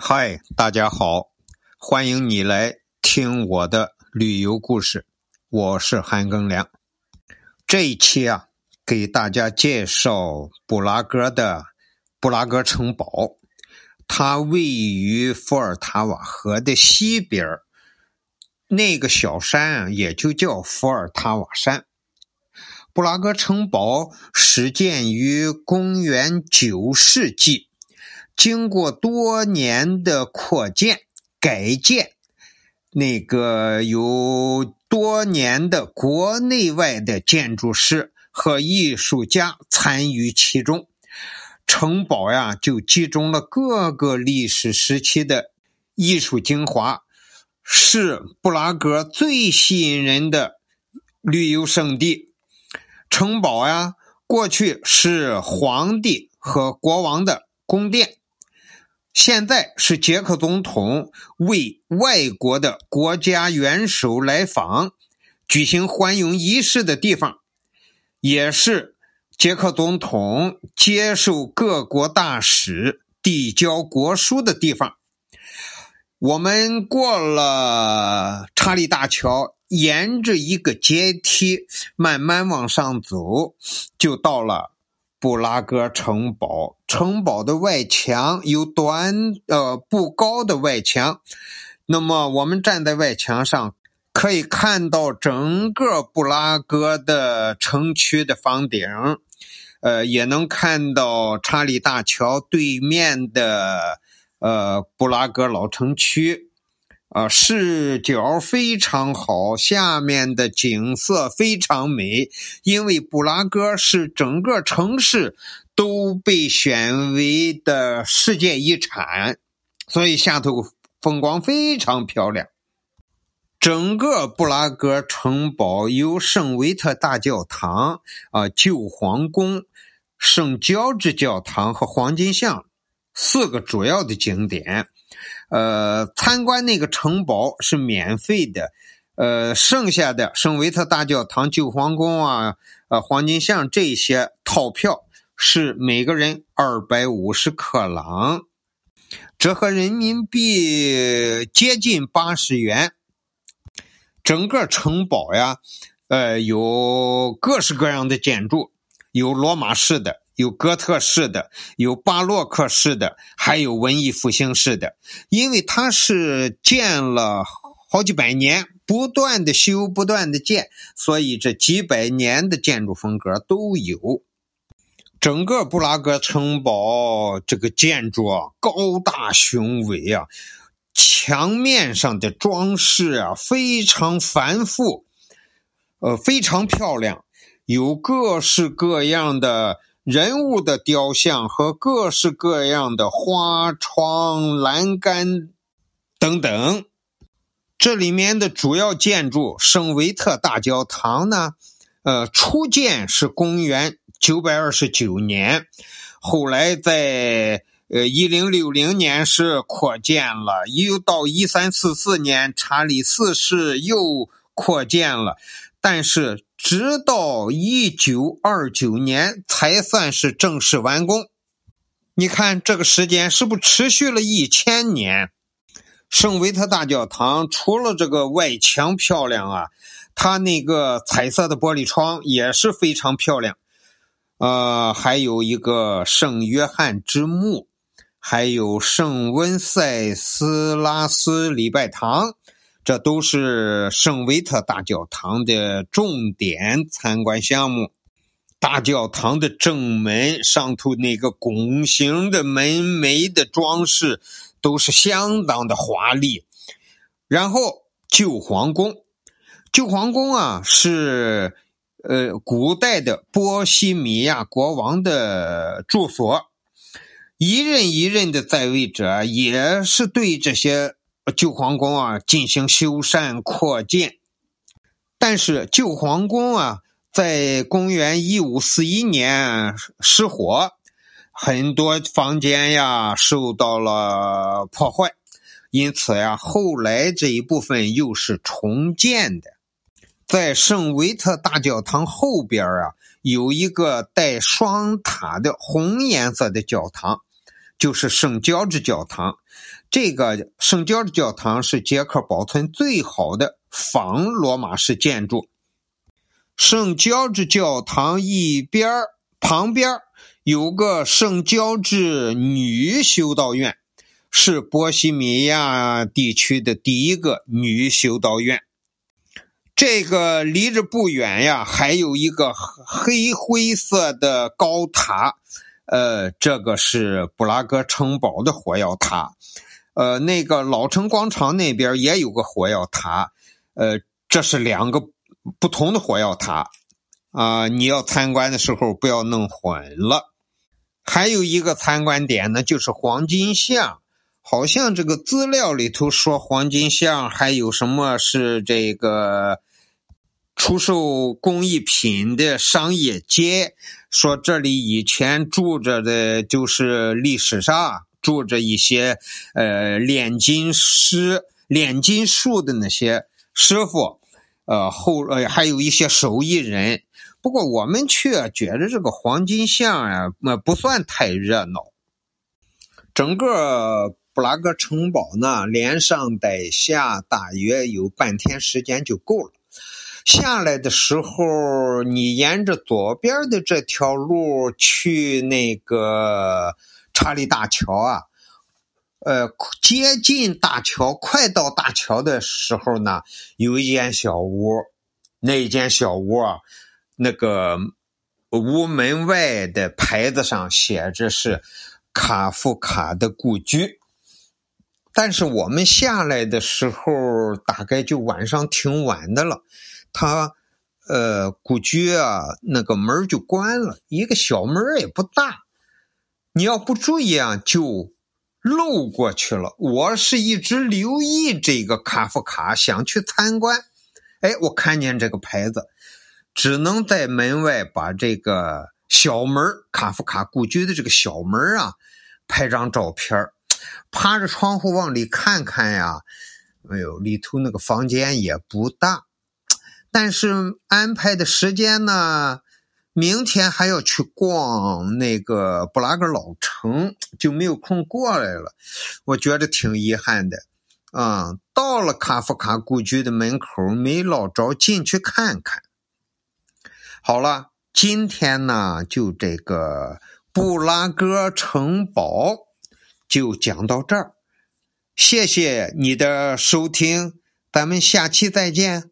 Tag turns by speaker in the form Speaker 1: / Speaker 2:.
Speaker 1: 嗨，大家好，欢迎你来听我的旅游故事。我是韩庚良。这一期啊，给大家介绍布拉格的布拉格城堡。它位于伏尔塔瓦河的西边那个小山啊，也就叫伏尔塔瓦山。布拉格城堡始建于公元九世纪，经过多年的扩建改建，那个有多年的国内外的建筑师和艺术家参与其中。城堡呀，就集中了各个历史时期的艺术精华，是布拉格最吸引人的旅游胜地。城堡呀，过去是皇帝和国王的宫殿，现在是捷克总统为外国的国家元首来访举行欢迎仪式的地方，也是捷克总统接受各国大使递交国书的地方。我们过了查理大桥。沿着一个阶梯慢慢往上走，就到了布拉格城堡。城堡的外墙有短呃不高的外墙，那么我们站在外墙上，可以看到整个布拉格的城区的房顶，呃，也能看到查理大桥对面的呃布拉格老城区。啊，视角非常好，下面的景色非常美。因为布拉格是整个城市都被选为的世界遗产，所以下头风光非常漂亮。整个布拉格城堡有圣维特大教堂、啊旧皇宫、圣乔治教堂和黄金像四个主要的景点。呃，参观那个城堡是免费的，呃，剩下的圣维特大教堂、旧皇宫啊、呃，黄金像这些套票是每个人二百五十克朗，折合人民币接近八十元。整个城堡呀，呃，有各式各样的建筑，有罗马式的。有哥特式的，有巴洛克式的，还有文艺复兴式的。因为它是建了好几百年，不断的修，不断的建，所以这几百年的建筑风格都有。整个布拉格城堡这个建筑啊，高大雄伟啊，墙面上的装饰啊非常繁复，呃，非常漂亮，有各式各样的。人物的雕像和各式各样的花窗、栏杆等等。这里面的主要建筑圣维特大教堂呢，呃，初建是公元九百二十九年，后来在呃一零六零年是扩建了，又到一三四四年查理四世又扩建了，但是。直到一九二九年才算是正式完工。你看这个时间是不是持续了一千年？圣维特大教堂除了这个外墙漂亮啊，它那个彩色的玻璃窗也是非常漂亮。呃，还有一个圣约翰之墓，还有圣温塞斯拉斯礼拜堂。这都是圣维特大教堂的重点参观项目。大教堂的正门上头那个拱形的门楣的装饰都是相当的华丽。然后旧皇宫，旧皇宫啊是呃古代的波西米亚国王的住所，一任一任的在位者也是对这些。旧皇宫啊，进行修缮扩建，但是旧皇宫啊，在公元一五四一年失火，很多房间呀受到了破坏，因此呀，后来这一部分又是重建的。在圣维特大教堂后边啊，有一个带双塔的红颜色的教堂，就是圣乔治教堂。这个圣乔治教堂是捷克保存最好的仿罗马式建筑。圣乔治教堂一边旁边有个圣乔治女修道院，是波西米亚地区的第一个女修道院。这个离着不远呀，还有一个黑灰色的高塔，呃，这个是布拉格城堡的火药塔。呃，那个老城广场那边也有个火药塔，呃，这是两个不同的火药塔啊。你要参观的时候不要弄混了。还有一个参观点呢，就是黄金像。好像这个资料里头说黄金像还有什么是这个。出售工艺品的商业街，说这里以前住着的，就是历史上住着一些呃炼金师、炼金术的那些师傅，呃后呃还有一些手艺人。不过我们却觉得这个黄金巷呀，那不算太热闹。整个布拉格城堡呢，连上带下大约有半天时间就够了。下来的时候，你沿着左边的这条路去那个查理大桥啊，呃，接近大桥，快到大桥的时候呢，有一间小屋，那间小屋啊，那个屋门外的牌子上写着是卡夫卡的故居，但是我们下来的时候，大概就晚上挺晚的了。他，呃，故居啊，那个门就关了，一个小门也不大，你要不注意啊，就漏过去了。我是一直留意这个卡夫卡，想去参观，哎，我看见这个牌子，只能在门外把这个小门卡夫卡故居的这个小门啊，拍张照片趴着窗户往里看看呀，哎呦，里头那个房间也不大。但是安排的时间呢？明天还要去逛那个布拉格老城，就没有空过来了。我觉得挺遗憾的。啊，到了卡夫卡故居的门口，没捞着进去看看。好了，今天呢，就这个布拉格城堡就讲到这儿。谢谢你的收听，咱们下期再见。